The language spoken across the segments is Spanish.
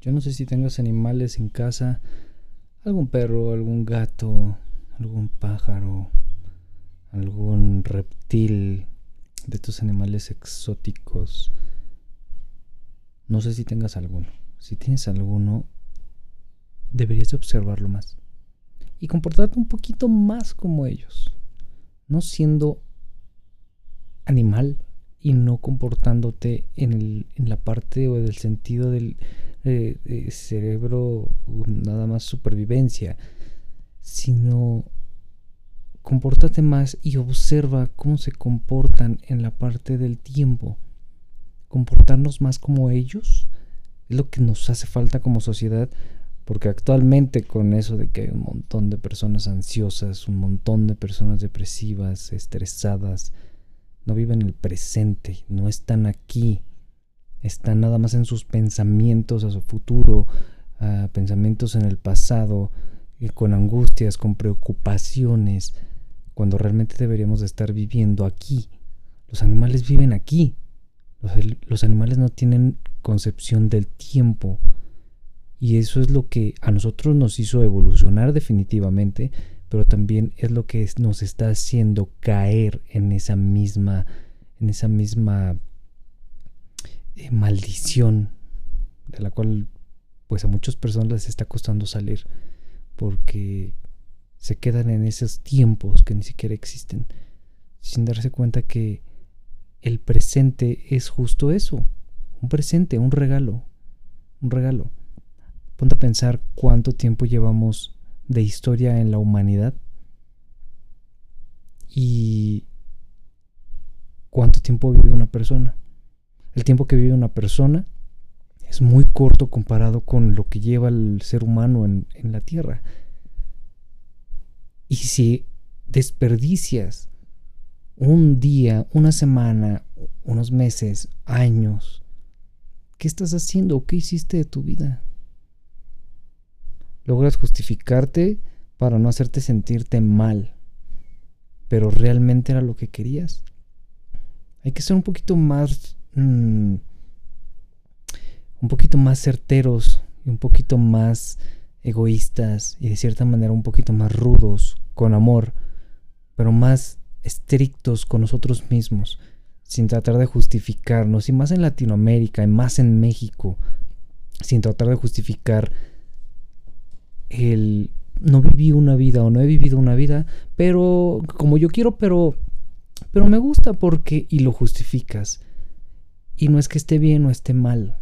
Yo no sé si tengas animales en casa, algún perro, algún gato, algún pájaro, algún reptil de estos animales exóticos. No sé si tengas alguno. Si tienes alguno, deberías de observarlo más y comportarte un poquito más como ellos, no siendo animal y no comportándote en, el, en la parte o del sentido del eh, cerebro nada más supervivencia, sino compórtate más y observa cómo se comportan en la parte del tiempo. Comportarnos más como ellos es lo que nos hace falta como sociedad porque actualmente con eso de que hay un montón de personas ansiosas, un montón de personas depresivas, estresadas, no viven el presente, no están aquí, están nada más en sus pensamientos a su futuro, pensamientos en el pasado, eh, con angustias, con preocupaciones, cuando realmente deberíamos de estar viviendo aquí. Los animales viven aquí. los animales no tienen concepción del tiempo y eso es lo que a nosotros nos hizo evolucionar definitivamente, pero también es lo que nos está haciendo caer en esa misma, en esa misma eh, maldición de la cual pues a muchas personas les está costando salir porque se quedan en esos tiempos que ni siquiera existen sin darse cuenta que el presente es justo eso, un presente, un regalo, un regalo. Ponte a pensar cuánto tiempo llevamos de historia en la humanidad y cuánto tiempo vive una persona. El tiempo que vive una persona es muy corto comparado con lo que lleva el ser humano en, en la Tierra. Y si desperdicias un día, una semana, unos meses, años, ¿qué estás haciendo? ¿Qué hiciste de tu vida? logras justificarte para no hacerte sentirte mal, pero realmente era lo que querías. Hay que ser un poquito más, mm, un poquito más certeros y un poquito más egoístas y de cierta manera un poquito más rudos con amor, pero más estrictos con nosotros mismos, sin tratar de justificarnos, y más en Latinoamérica y más en México, sin tratar de justificar el no viví una vida o no he vivido una vida, pero como yo quiero, pero pero me gusta porque y lo justificas. Y no es que esté bien o esté mal.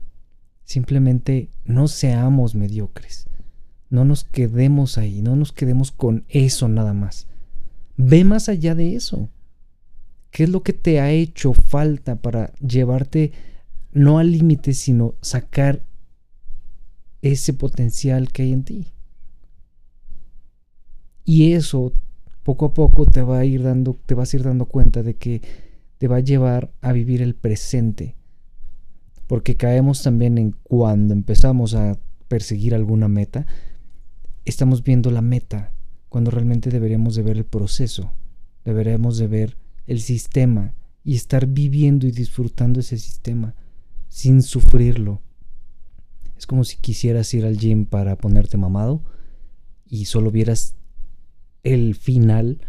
Simplemente no seamos mediocres. No nos quedemos ahí, no nos quedemos con eso nada más. Ve más allá de eso. ¿Qué es lo que te ha hecho falta para llevarte no al límite, sino sacar ese potencial que hay en ti? Y eso poco a poco te va a ir dando, te vas a ir dando cuenta de que te va a llevar a vivir el presente. Porque caemos también en cuando empezamos a perseguir alguna meta, estamos viendo la meta, cuando realmente deberíamos de ver el proceso, deberíamos de ver el sistema y estar viviendo y disfrutando ese sistema sin sufrirlo. Es como si quisieras ir al gym para ponerte mamado y solo vieras el final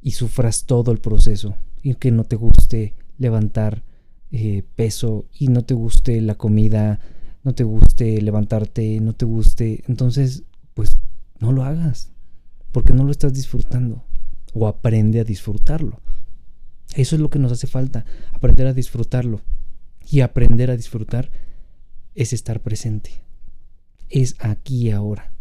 y sufras todo el proceso y que no te guste levantar eh, peso y no te guste la comida, no te guste levantarte, no te guste, entonces pues no lo hagas porque no lo estás disfrutando o aprende a disfrutarlo. Eso es lo que nos hace falta, aprender a disfrutarlo. Y aprender a disfrutar es estar presente. Es aquí y ahora.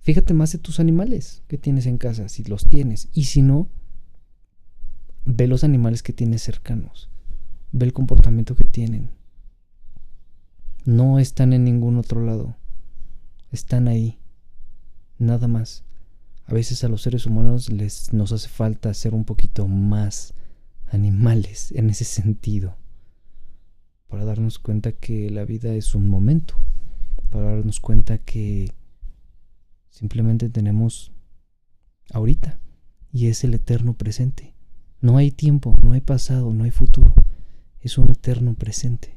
Fíjate más de tus animales que tienes en casa, si los tienes. Y si no, ve los animales que tienes cercanos. Ve el comportamiento que tienen. No están en ningún otro lado. Están ahí. Nada más. A veces a los seres humanos les nos hace falta ser un poquito más animales en ese sentido. Para darnos cuenta que la vida es un momento. Para darnos cuenta que Simplemente tenemos ahorita y es el eterno presente. No hay tiempo, no hay pasado, no hay futuro. Es un eterno presente.